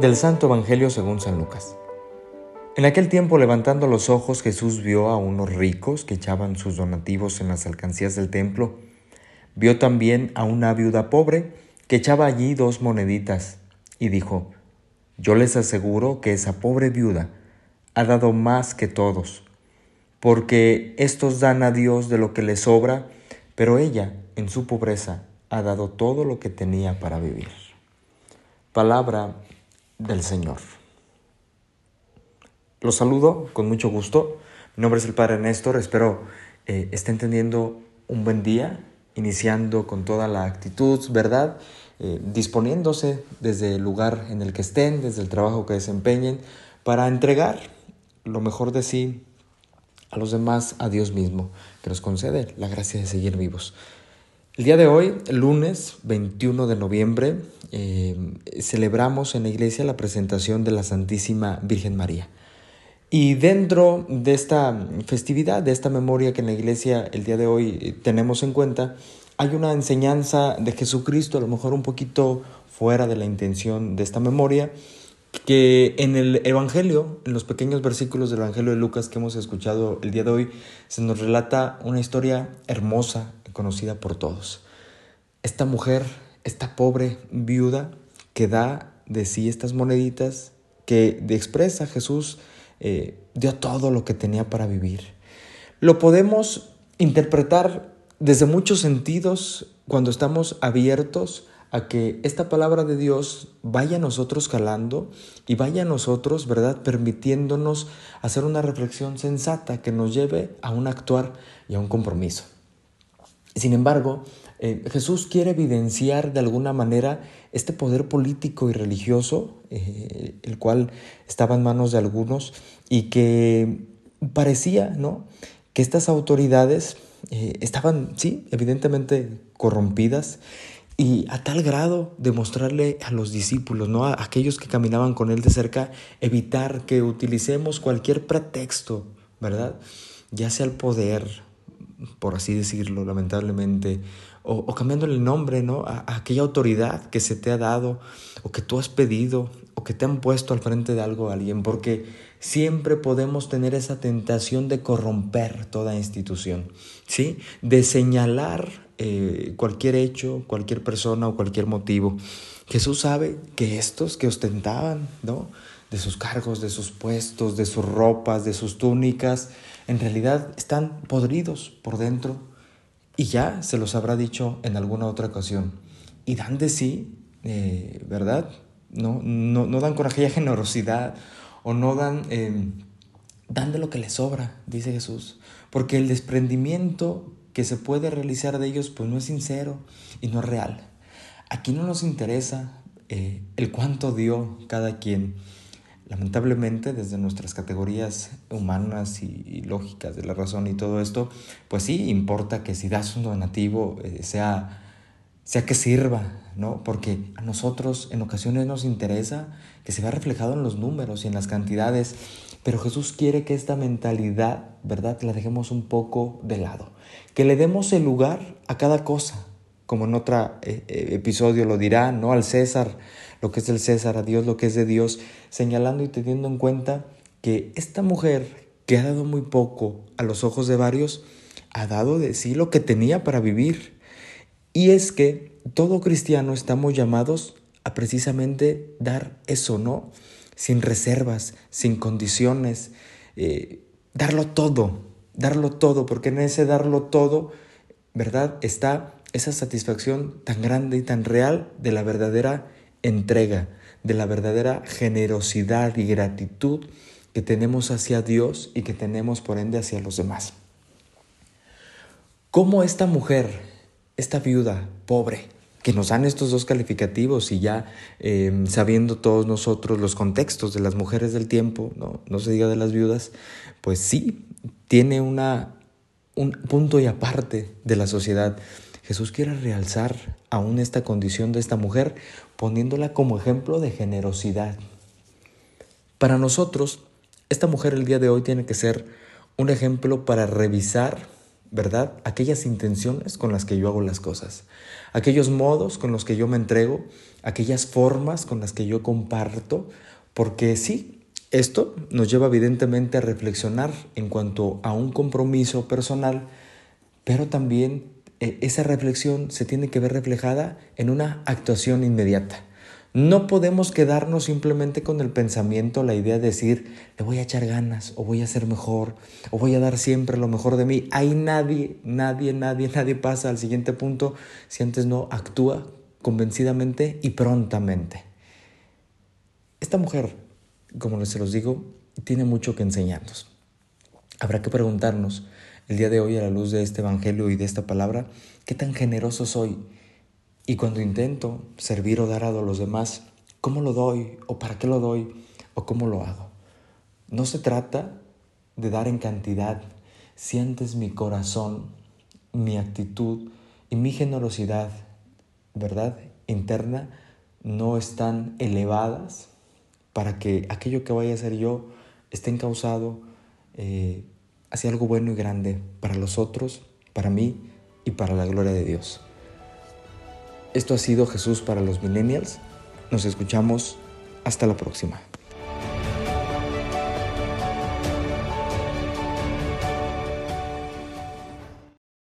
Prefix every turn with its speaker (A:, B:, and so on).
A: Del Santo Evangelio según San Lucas. En aquel tiempo, levantando los ojos, Jesús vio a unos ricos que echaban sus donativos en las alcancías del templo. Vio también a una viuda pobre que echaba allí dos moneditas y dijo, Yo les aseguro que esa pobre viuda ha dado más que todos, porque estos dan a Dios de lo que les sobra, pero ella, en su pobreza, ha dado todo lo que tenía para vivir. Palabra del Señor. Los saludo con mucho gusto. Mi nombre es el Padre Néstor. Espero eh, estén teniendo un buen día, iniciando con toda la actitud, ¿verdad? Eh, disponiéndose desde el lugar en el que estén, desde el trabajo que desempeñen, para entregar lo mejor de sí a los demás, a Dios mismo, que nos concede la gracia de seguir vivos. El día de hoy, lunes 21 de noviembre, eh, celebramos en la iglesia la presentación de la Santísima Virgen María. Y dentro de esta festividad, de esta memoria que en la iglesia el día de hoy eh, tenemos en cuenta, hay una enseñanza de Jesucristo, a lo mejor un poquito fuera de la intención de esta memoria, que en el Evangelio, en los pequeños versículos del Evangelio de Lucas que hemos escuchado el día de hoy, se nos relata una historia hermosa, conocida por todos. Esta mujer, esta pobre viuda que da de sí estas moneditas, que de expresa Jesús eh, dio todo lo que tenía para vivir. Lo podemos interpretar desde muchos sentidos cuando estamos abiertos a que esta palabra de Dios vaya a nosotros calando y vaya a nosotros, ¿verdad?, permitiéndonos hacer una reflexión sensata que nos lleve a un actuar y a un compromiso. Sin embargo, eh, Jesús quiere evidenciar de alguna manera este poder político y religioso, eh, el cual estaba en manos de algunos y que parecía, ¿no? Que estas autoridades eh, estaban, sí, evidentemente corrompidas y a tal grado de mostrarle a los discípulos, ¿no? a aquellos que caminaban con él de cerca, evitar que utilicemos cualquier pretexto, ¿verdad? Ya sea el poder, por así decirlo, lamentablemente, o, cambiándole el nombre, ¿no? A, aquella autoridad que se te ha dado, o que tú has pedido, o que te han puesto al frente de algo a alguien, porque siempre podemos tener esa tentación de corromper toda institución, ¿sí? De señalar eh, cualquier hecho, cualquier persona o cualquier motivo. Jesús sabe que estos que ostentaban, ¿no? De sus cargos, de sus puestos, de sus ropas, de sus túnicas, en realidad están podridos por dentro y ya se los habrá dicho en alguna otra ocasión. Y dan de sí, eh, ¿verdad? No, no, no, dan con aquella generosidad o no dan, em, dan de lo que les sobra, dice Jesús. Porque el desprendimiento que se puede realizar de ellos pues no es sincero y no es real. Aquí no nos interesa eh, el cuánto dio cada quien Lamentablemente, desde nuestras categorías humanas y, lógicas de la razón y todo esto, pues sí importa que si das un donativo eh, sea, sea que sirva, ¿no? Porque a nosotros en ocasiones nos interesa que se vea reflejado en los números y en las cantidades, pero Jesús quiere que esta mentalidad, ¿verdad?, la dejemos un poco de lado, que le demos el lugar a cada cosa, como en otro eh, eh, episodio lo dirá, ¿no? Al César lo que es del César, a Dios lo que es de Dios, señalando y teniendo en cuenta que esta mujer que ha dado muy poco a los ojos de varios, ha dado de sí lo que tenía para vivir. Y es que todo cristiano estamos llamados a precisamente dar eso, ¿no? Sin reservas, sin condiciones, eh, darlo todo, darlo todo, porque en ese darlo todo, ¿verdad? Está esa satisfacción tan grande y tan real de la verdadera entrega, de la verdadera generosidad y gratitud que tenemos hacia Dios y que tenemos por ende hacia los demás. ¿Cómo esta mujer, esta viuda pobre, que nos dan estos dos calificativos y ya em, sabiendo todos nosotros los contextos de las mujeres del tiempo, no, no se diga de las viudas, pues sí, tiene una, un punto y aparte de la sociedad. Jesús quiere realzar aún esta condición de esta mujer poniéndola como ejemplo de generosidad. Para nosotros, esta mujer el día de hoy tiene que ser un ejemplo para revisar, ¿verdad? Aquellas intenciones con las que yo hago las cosas, aquellos modos con los que yo me entrego, aquellas formas con las que yo comparto, porque sí, esto nos lleva evidentemente a reflexionar en cuanto a un compromiso personal, pero también eh, esa reflexión se tiene que ver reflejada en una actuación inmediata. No podemos quedarnos simplemente con el pensamiento, la idea de decir, le voy a echar ganas, o voy a ser mejor, o voy a dar siempre lo mejor de mí. Ahí nadie, nadie, nadie, nadie pasa al siguiente punto si antes no actúa convencidamente y prontamente. Esta mujer, como se los digo, tiene mucho que enseñarnos. Habrá que preguntarnos el día de hoy a la luz de este Evangelio y de esta palabra, ¿qué tan generoso soy? Y cuando intento servir o dar a los demás, ¿cómo lo doy? ¿O para qué lo doy? ¿O cómo lo hago? No se trata de dar en cantidad. Sientes mi corazón, mi actitud y mi generosidad, ¿verdad? Interna, no están elevadas para que aquello que vaya a ser yo esté encausado eh, hacia algo bueno y grande para los otros, para mí y para la gloria de Dios. Esto ha sido Jesús para los millennials. Nos escuchamos. Hasta la próxima.